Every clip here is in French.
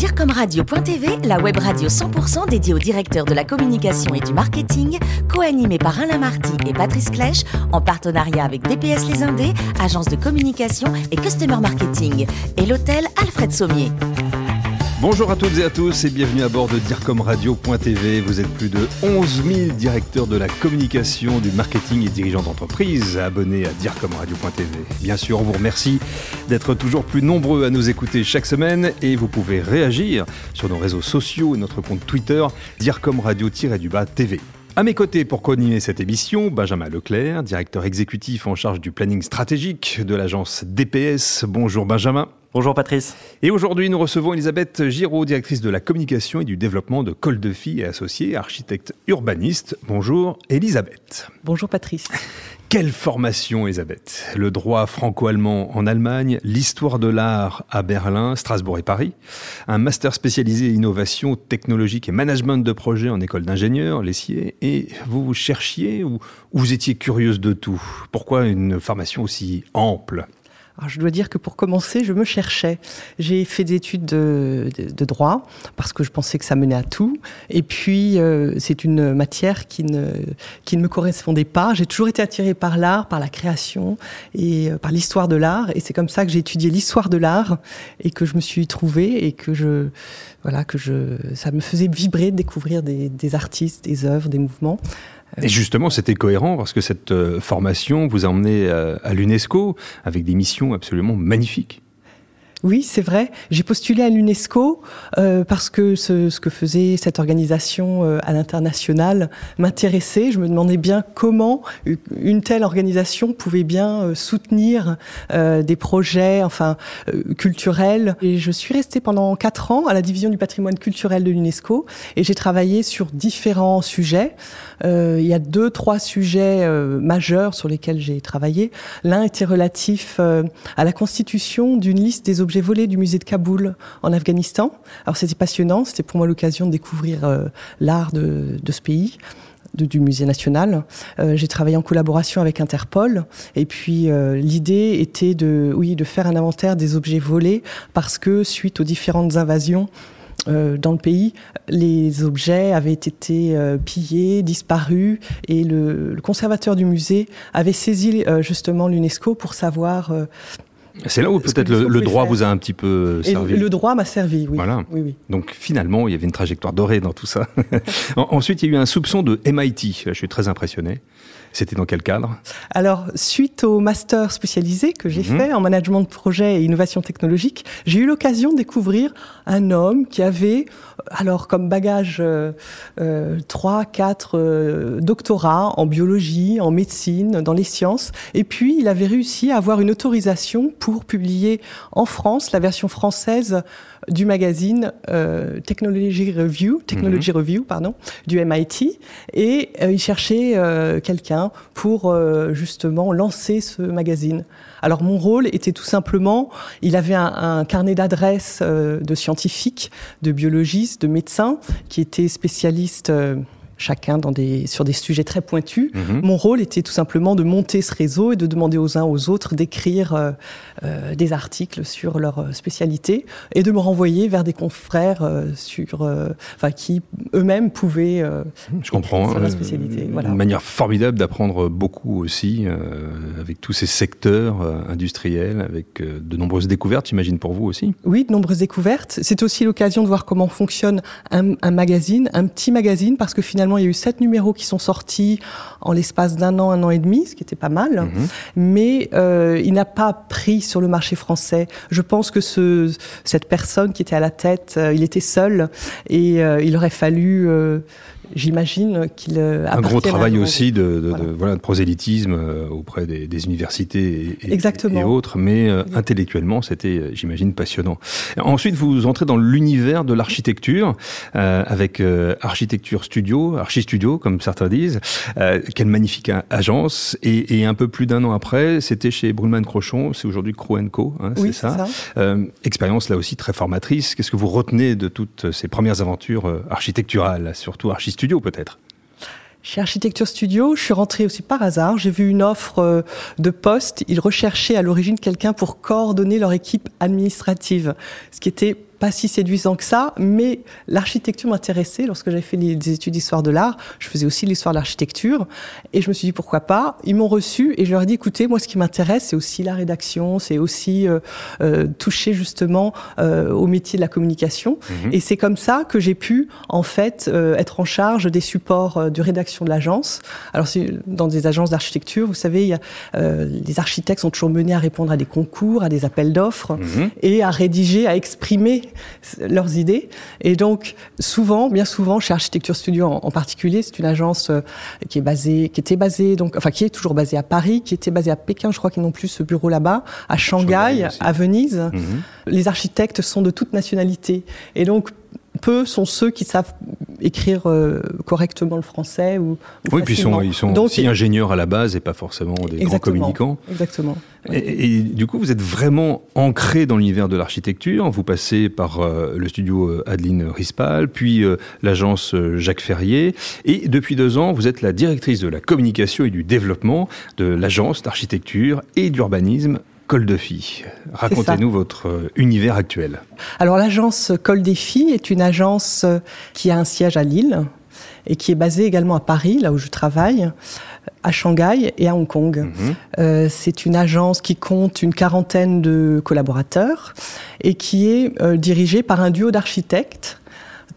DIRCOMRadio.tv, la web radio 100% dédiée aux directeurs de la communication et du marketing, co-animée par Alain Marty et Patrice Clèche, en partenariat avec DPS Les Indés, agence de communication et customer marketing, et l'hôtel Alfred Sommier. Bonjour à toutes et à tous et bienvenue à bord de DIRCOMRadio.tv. Vous êtes plus de 11 000 directeurs de la communication, du marketing et dirigeants d'entreprise abonnés à DIRCOMRadio.tv. Bien sûr, on vous remercie d'être toujours plus nombreux à nous écouter chaque semaine et vous pouvez réagir sur nos réseaux sociaux et notre compte Twitter DIRCOMRadio-TV. À mes côtés pour co-animer cette émission, Benjamin Leclerc, directeur exécutif en charge du planning stratégique de l'agence DPS. Bonjour Benjamin. Bonjour Patrice. Et aujourd'hui, nous recevons Elisabeth Giraud, directrice de la communication et du développement de Col de Filles et associée, architecte urbaniste. Bonjour Elisabeth. Bonjour Patrice. Quelle formation, Elisabeth? Le droit franco-allemand en Allemagne, l'histoire de l'art à Berlin, Strasbourg et Paris, un master spécialisé innovation technologique et management de projet en école d'ingénieur, l'essier, et vous, vous cherchiez ou vous étiez curieuse de tout? Pourquoi une formation aussi ample? Je dois dire que pour commencer, je me cherchais. J'ai fait des études de, droit parce que je pensais que ça menait à tout. Et puis, euh, c'est une matière qui ne, qui ne me correspondait pas. J'ai toujours été attirée par l'art, par la création et euh, par l'histoire de l'art. Et c'est comme ça que j'ai étudié l'histoire de l'art et que je me suis trouvée et que je, voilà, que je, ça me faisait vibrer de découvrir des, des artistes, des œuvres, des mouvements. Et justement, c'était cohérent parce que cette euh, formation vous a emmené euh, à l'UNESCO avec des missions absolument magnifiques. Oui, c'est vrai. J'ai postulé à l'UNESCO euh, parce que ce, ce, que faisait cette organisation euh, à l'international m'intéressait. Je me demandais bien comment une telle organisation pouvait bien euh, soutenir euh, des projets, enfin culturels. Et je suis restée pendant quatre ans à la division du patrimoine culturel de l'UNESCO et j'ai travaillé sur différents sujets. il y a deux, trois sujets majeurs sur lesquels j'ai travaillé. L'un était relatif à la constitution d'une liste des objets j'ai volé du musée de Kaboul en Afghanistan. Alors c'était passionnant, c'était pour moi l'occasion de découvrir euh, l'art de, ce pays. du musée national. Euh, j'ai travaillé en collaboration avec Interpol et puis euh, l'idée était de oui de faire un inventaire des objets volés parce que suite aux différentes invasions dans le pays, les objets avaient été pillés, disparus, et le, le, conservateur du musée avait saisi justement l'UNESCO pour savoir c'est là où peut-être le, droit vous a un petit peu servi. le droit m'a servi, oui. Voilà. Donc finalement, il y avait une trajectoire dorée dans tout ça. Ensuite, il y a eu un soupçon de MIT. Je suis très impressionné. C'était dans quel cadre? Alors, suite au master spécialisé que j'ai mhm. fait en management de projet et innovation technologique, j'ai eu l'occasion de découvrir un homme qui avait, alors comme bagage, euh, euh, trois, quatre euh, doctorats en biologie, en médecine, dans les sciences, et puis il avait réussi à avoir une autorisation pour publier en France la version française du magazine euh, Technology Review, Technology mhm. Review, pardon, du MIT, et euh, il cherchait euh, quelqu'un pour justement lancer ce magazine. Alors mon rôle était tout simplement, il avait un, un carnet d'adresses de scientifiques, de biologistes, de médecins qui étaient spécialistes chacun dans des, sur des sujets très pointus. Mhm. Mon rôle était tout simplement de monter ce réseau et de demander aux uns aux autres d'écrire euh, euh, des articles sur leur euh, spécialité et de me renvoyer vers des confrères sur, enfin, qui eux-mêmes pouvaient. Je comprends. Sur spécialité. Voilà. Une manière formidable d'apprendre beaucoup aussi avec tous ces secteurs industriels, avec de nombreuses découvertes, j'imagine pour vous aussi. Oui, de nombreuses découvertes. C'est aussi l'occasion de voir comment fonctionne un, un magazine, un petit magazine, parce que finalement il y a eu sept numéros qui sont sortis en l'espace d'un an, un an et demi, ce qui était pas mal. Mhm. Mais euh, il n'a pas pris sur le marché français. Je pense que ce, cette personne qui était à la tête, euh, il était seul et euh, il aurait fallu j'imagine qu'il euh, un gros travail aussi de, de, voilà. de, prosélytisme euh, auprès des, des universités et, et, autres, mais euh, intellectuellement c'était, j'imagine, passionnant. Ensuite, vous entrez dans l'univers de l'architecture euh, avec Architecture Studio, Archi Studio comme certains disent. quelle magnifique agence et, et un peu plus d'un an après, c'était chez Brunman Crochon, c'est aujourd'hui Croenco, hein, c'est ça. ça. expérience là aussi très formatrice. Qu'est-ce que vous retenez de toutes ces premières aventures architecturales, surtout architecturales studio peut-être chez Architecture Studio, je suis rentrée aussi par hasard. J'ai vu une offre euh, de poste. Ils recherchaient à l'origine quelqu'un pour coordonner leur équipe administrative, ce qui était pas si séduisant que ça, mais l'architecture m'intéressait. Lorsque j'avais fait des études d'histoire de l'art, je faisais aussi l'histoire de l'architecture. Et je me suis dit, pourquoi pas? Ils m'ont reçu et je leur ai dit, écoutez, moi, ce qui m'intéresse, c'est aussi la rédaction, c'est aussi euh, euh, toucher justement euh, au métier de la communication. Mhm. Et c'est comme ça que j'ai pu, en fait, euh, être en charge des supports euh, de rédaction de l'agence. Alors, dans des agences d'architecture, vous savez, y a, les architectes sont toujours menés à répondre à des concours, à des appels d'offres mhm. et à rédiger, à exprimer leurs idées. Et donc, souvent, bien souvent, chez Architecture Studio en, particulier, c'est une agence euh, qui est basée, qui était basée, donc, enfin, qui est toujours basée à Paris, qui était basée à Pékin, je crois qu'ils n'ont plus ce bureau là-bas, à Shanghai, à Venise. Mhm. Les architectes sont de toute nationalité. Et donc, peu sont ceux qui savent écrire euh, correctement le français ou, oui puis ils sont, ils sont aussi ingénieurs à la base et pas forcément des grands communicants. Exactement. Et, du coup vous êtes vraiment ancré dans l'univers de l'architecture. Vous passez par euh, le studio euh, Adeline Rispal puis l'agence Jacques Ferrier. Et depuis deux ans vous êtes la directrice de la communication et du développement de l'agence d'architecture et d'urbanisme Col de Filles. Racontez-nous votre euh, univers actuel. Alors l'agence Col des Filles est une agence euh, qui a un siège à Lille et qui est basée également à Paris, là où je travaille, à Shanghai et à Hong Kong. Mhm. Euh, c'est une agence qui compte une quarantaine de collaborateurs et qui est dirigée par un duo d'architectes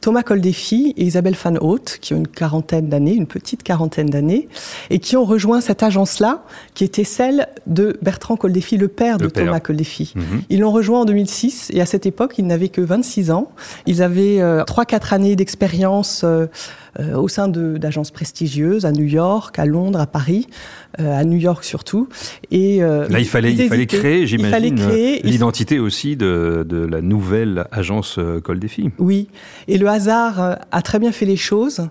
Thomas Coldefi et Isabelle Van Haute, qui ont une quarantaine d'années, une petite quarantaine d'années, et qui ont rejoint cette agence-là, qui était celle de Bertrand Coldefi, le père de Thomas Coldefi. Mhm. Ils l'ont rejoint en 2006, et à cette époque, ils n'avaient que 26 ans. Ils avaient euh, 3-4 années d'expérience euh, euh, au sein d'agences prestigieuses à New York, à Londres, à Paris, euh, à New York surtout. Et là, il fallait, il fallait créer, j'imagine, l'identité aussi de, de, la nouvelle agence Col des filles. Oui, et le hasard a très bien fait les choses.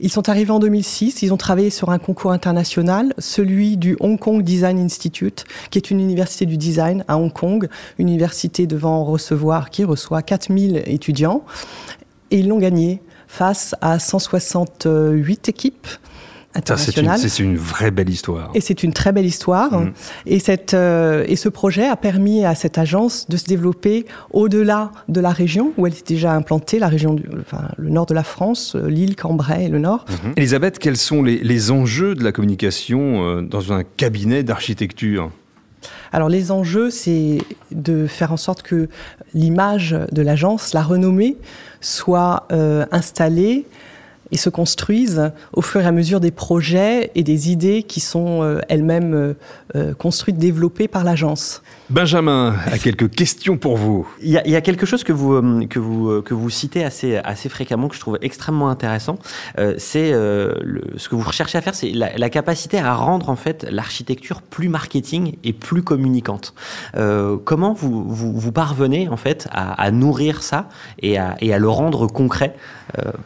Ils sont arrivés en 2006, ils ont travaillé sur un concours international, celui du Hong Kong Design Institute, qui est une université du design à Hong Kong, une université devant recevoir, qui reçoit 4000 étudiants. Et ils l'ont gagné face à 168 équipes C'est une, vraie belle histoire. Et c'est une très belle histoire. Mm. Et, cette, euh, et ce projet a permis à cette agence de se développer au-delà de la région où elle était déjà implantée, la région du, enfin, le nord de la France, euh, l'île, Cambrai et le nord. Mm-hmm. Elisabeth, quels sont les, les, enjeux de la communication euh, dans un cabinet d'architecture? Alors les enjeux, c'est de faire en sorte que l'image de l'agence, la renommée, soit euh, installée et se construise au fur et à mesure des projets et des idées qui sont euh, elles-mêmes euh, construites, développées par l'agence. Benjamin a quelques questions pour vous. Il y a, quelque chose que vous euh, que vous euh, que vous citez assez assez fréquemment que je trouve extrêmement intéressant. Euh, c'est ce que vous recherchez à faire, c'est la, capacité à rendre en fait l'architecture plus marketing et plus communicante. Comment vous, vous, parvenez en fait à, à nourrir ça et à, et à le rendre concret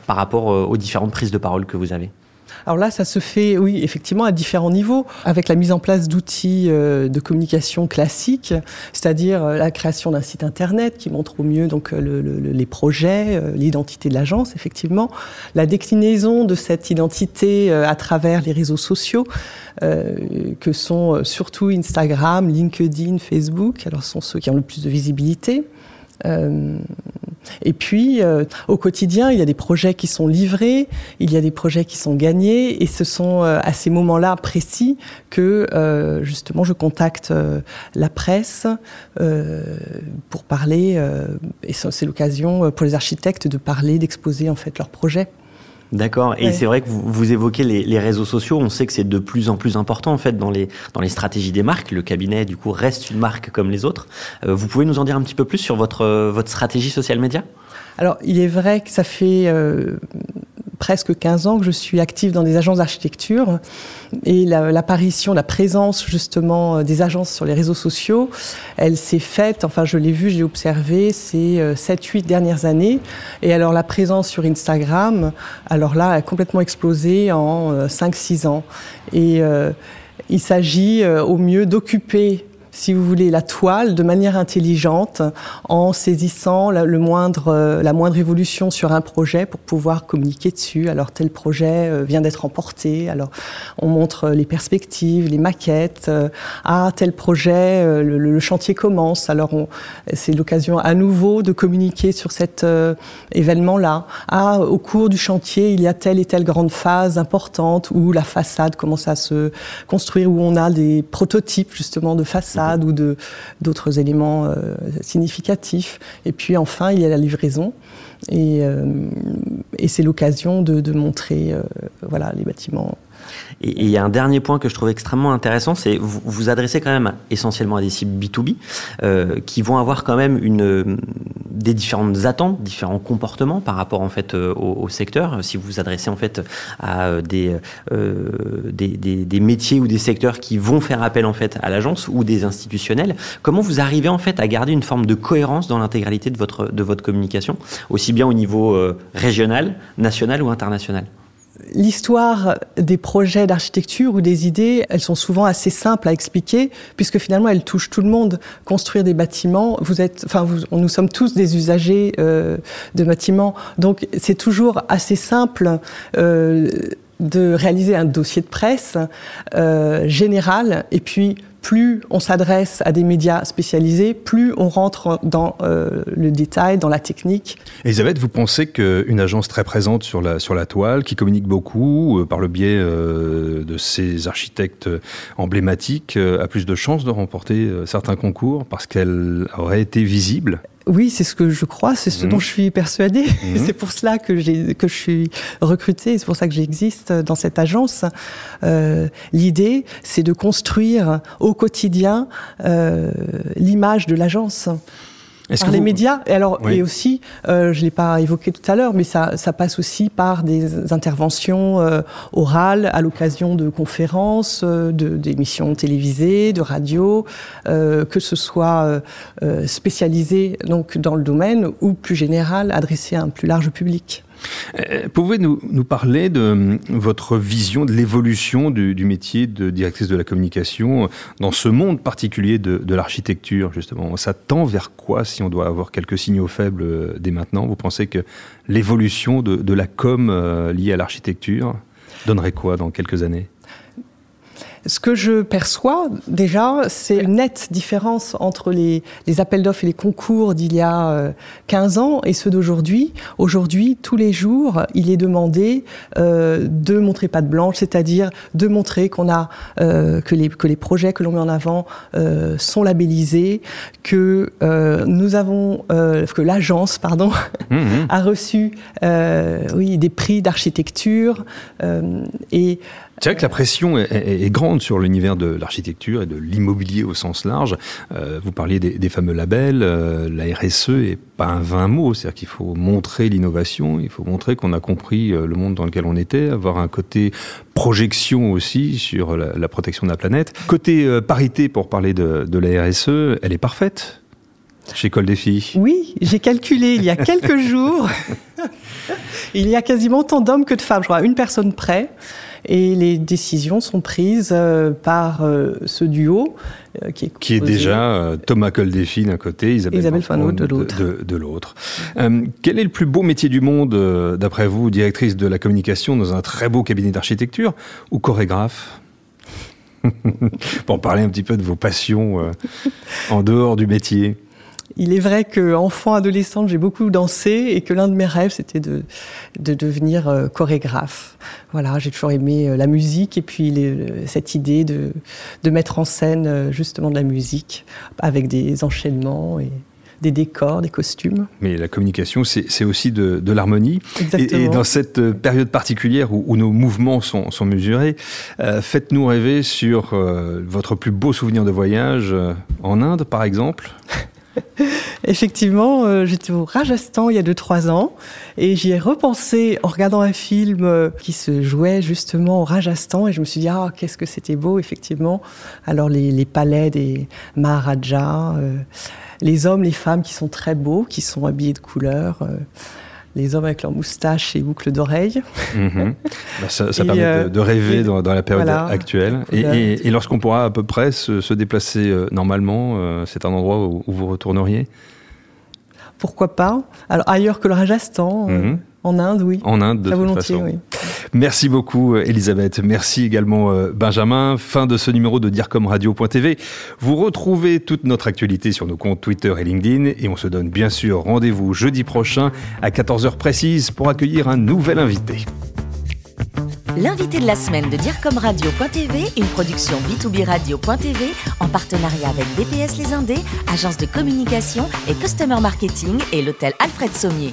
par rapport aux différentes prises de parole que vous avez? Alors là, ça se fait, oui, effectivement, à différents niveaux, avec la mise en place d'outils euh, de communication classiques, c'est-à-dire euh, la création d'un site internet qui montre au mieux donc euh, le, le, les projets, l'identité de l'agence, effectivement, la déclinaison de cette identité à travers les réseaux sociaux, que sont surtout Instagram, LinkedIn, Facebook. Alors, ce sont ceux qui ont le plus de visibilité. Et puis, euh, au quotidien, il y a des projets qui sont livrés, il y a des projets qui sont gagnés, et ce sont euh, à ces moments-là précis que euh, justement je contacte la presse pour parler, et c'est l'occasion pour les architectes de parler, d'exposer en fait leurs projets. D'accord. Et ouais. c'est vrai que vous, vous évoquez les, les, réseaux sociaux. On sait que c'est de plus en plus important en fait dans les dans les stratégies des marques. Le cabinet du coup reste une marque comme les autres. Euh, vous pouvez nous en dire un petit peu plus sur votre votre stratégie social média Alors il est vrai que ça fait euh, presque 15 ans que je suis active dans des agences d'architecture et l'apparition, la, présence justement euh, des agences sur les réseaux sociaux, elle s'est faite, enfin je l'ai vu, je l'ai observé ces 7-8 euh, dernières années. Et alors la présence sur Instagram, alors là, a complètement explosé en 5-6 euh, ans. Et il s'agit au mieux d'occuper si vous voulez, la toile de manière intelligente en saisissant la, le moindre, euh, la moindre évolution sur un projet pour pouvoir communiquer dessus. Alors tel projet euh, vient d'être emporté, alors on montre les perspectives, les maquettes. Euh, ah, tel projet, le, le, chantier commence, alors c'est l'occasion à nouveau de communiquer sur cet événement-là. Ah, au cours du chantier, il y a telle et telle grande phase importante où la façade commence à se construire, où on a des prototypes justement de façade ou de d'autres éléments euh, significatifs. Et puis enfin, il y a la livraison. Et, euh, et c'est l'occasion de, de, montrer euh, voilà, les bâtiments et il y a un dernier point que je trouve extrêmement intéressant, c'est vous vous adressez quand même essentiellement à des cibles B2B euh, qui vont avoir quand même une des différentes attentes, différents comportements par rapport en fait au, au, secteur. Si vous vous adressez en fait à des, euh, des, des, métiers ou des secteurs qui vont faire appel en fait à l'agence ou des institutionnels, comment vous arrivez en fait à garder une forme de cohérence dans l'intégralité de votre de votre communication, aussi bien au niveau euh, régional, national ou international? L'histoire des projets d'architecture ou des idées, elles sont souvent assez simples à expliquer, puisque finalement elles touchent tout le monde. Construire des bâtiments, vous êtes, enfin, nous sommes tous des usagers euh, de bâtiments, donc c'est toujours assez simple. Euh, de réaliser un dossier de presse euh, général et puis plus on s'adresse à des médias spécialisés, plus on rentre dans euh, le détail, dans la technique. Elisabeth, vous pensez qu'une agence très présente sur la, sur la toile, qui communique beaucoup euh, par le biais de ses architectes emblématiques, a plus de chances de remporter certains concours parce qu'elle aurait été visible? Oui, c'est ce que je crois, c'est ce mmh. dont je suis persuadée. Mmh. c'est pour cela que, j'ai, que je suis recrutée, c'est pour ça que j'existe dans cette agence. Euh, l'idée, c'est de construire au quotidien euh, l'image de l'agence par les médias. Et alors, et aussi, euh, je l'ai pas évoqué tout à l'heure, mais ça, ça, passe aussi par des interventions euh, orales à l'occasion de conférences, euh, de, d'émissions télévisées, de radio, euh, que ce soit spécialisé donc dans le domaine ou plus général, adressé à un plus large public. Euh, pouvez-vous nous, parler de euh, votre vision de l'évolution du, métier de directrice de la communication dans ce monde particulier de, l'architecture, justement? Ça tend vers quoi si on doit avoir quelques signaux faibles euh, dès maintenant? Vous pensez que l'évolution de, de, la com liée à l'architecture donnerait quoi dans quelques années? Ce que je perçois déjà, c'est une nette différence entre les, les appels d'offres et les concours d'il y a euh, 15 ans et ceux d'aujourd'hui. Aujourd'hui, tous les jours, il est demandé euh, de montrer pas de blanche, c'est-à-dire de montrer qu'on a euh, que, les, que les projets que l'on met en avant euh, sont labellisés, que euh, nous avons euh, que l'agence pardon mmh, mmh. a reçu euh, oui des prix d'architecture euh, et C'est vrai que la pression est, est, est grande sur l'univers de l'architecture et de l'immobilier au sens large. Euh, vous parliez des, des fameux labels, euh, la RSE est pas un vain mot, c'est-à-dire qu'il faut montrer l'innovation, il faut montrer qu'on a compris euh, le monde dans lequel on était, avoir un côté projection aussi sur la, la protection de la planète. Côté euh, parité, pour parler de, de la RSE, elle est parfaite chez Col des filles. Oui, j'ai calculé il y a quelques jours. il y a quasiment autant d'hommes que de femmes, je crois, une personne près et les décisions sont prises euh, par euh, ce duo euh, qui est, qui est déjà Thomas Coldefy d'un côté, Isabelle, Isabelle Fanot de l'autre. De, de l'autre. Euh, quel est le plus beau métier du monde, d'après vous, directrice de la communication dans un très beau cabinet d'architecture ou chorégraphe? Pour parler un petit peu de vos passions euh, en dehors du métier. Il est vrai que enfant adolescente j'ai beaucoup dansé et que l'un de mes rêves c'était de, de devenir euh, chorégraphe. Voilà, j'ai toujours aimé euh, la musique et puis les, cette idée de, de mettre en scène euh, justement de la musique avec des enchaînements et des décors, des costumes. Mais la communication, c'est aussi de, de l'harmonie. Et, et dans cette période particulière où, où nos mouvements sont, sont mesurés, euh, faites-nous rêver sur euh, votre plus beau souvenir de voyage euh, en Inde, par exemple Effectivement, euh, j'étais au Rajasthan il y a 2-3 ans et j'y ai repensé en regardant un film euh, qui se jouait justement au Rajasthan et je me suis dit ah qu'est-ce que c'était beau effectivement. Alors les, palais des Maharajas, euh, les hommes, les femmes qui sont très beaux, qui sont habillés de couleurs. Euh, les hommes avec leurs moustaches et boucles d'oreilles. Mhm. Bah, ça, permet de, rêver dans, la période actuelle. Et, lorsqu'on pourra à peu près se, déplacer normalement, c'est un endroit où, vous retourneriez? Pourquoi pas? Alors ailleurs que le Rajasthan. Mhm. En Inde, oui. En Inde, de toute façon. Oui. Merci beaucoup, Elisabeth. Merci également, euh, Benjamin. Fin de ce numéro de DIRCOMRadio.tv. Vous retrouvez toute notre actualité sur nos comptes Twitter et LinkedIn. Et on se donne bien sûr rendez-vous jeudi prochain à 14h précise pour accueillir un nouvel invité. L'invité de la semaine de DIRCOMRadio.tv, une production B2B Radio.tv en partenariat avec DPS Les Indés, agence de communication et customer marketing et l'hôtel Alfred Sommier.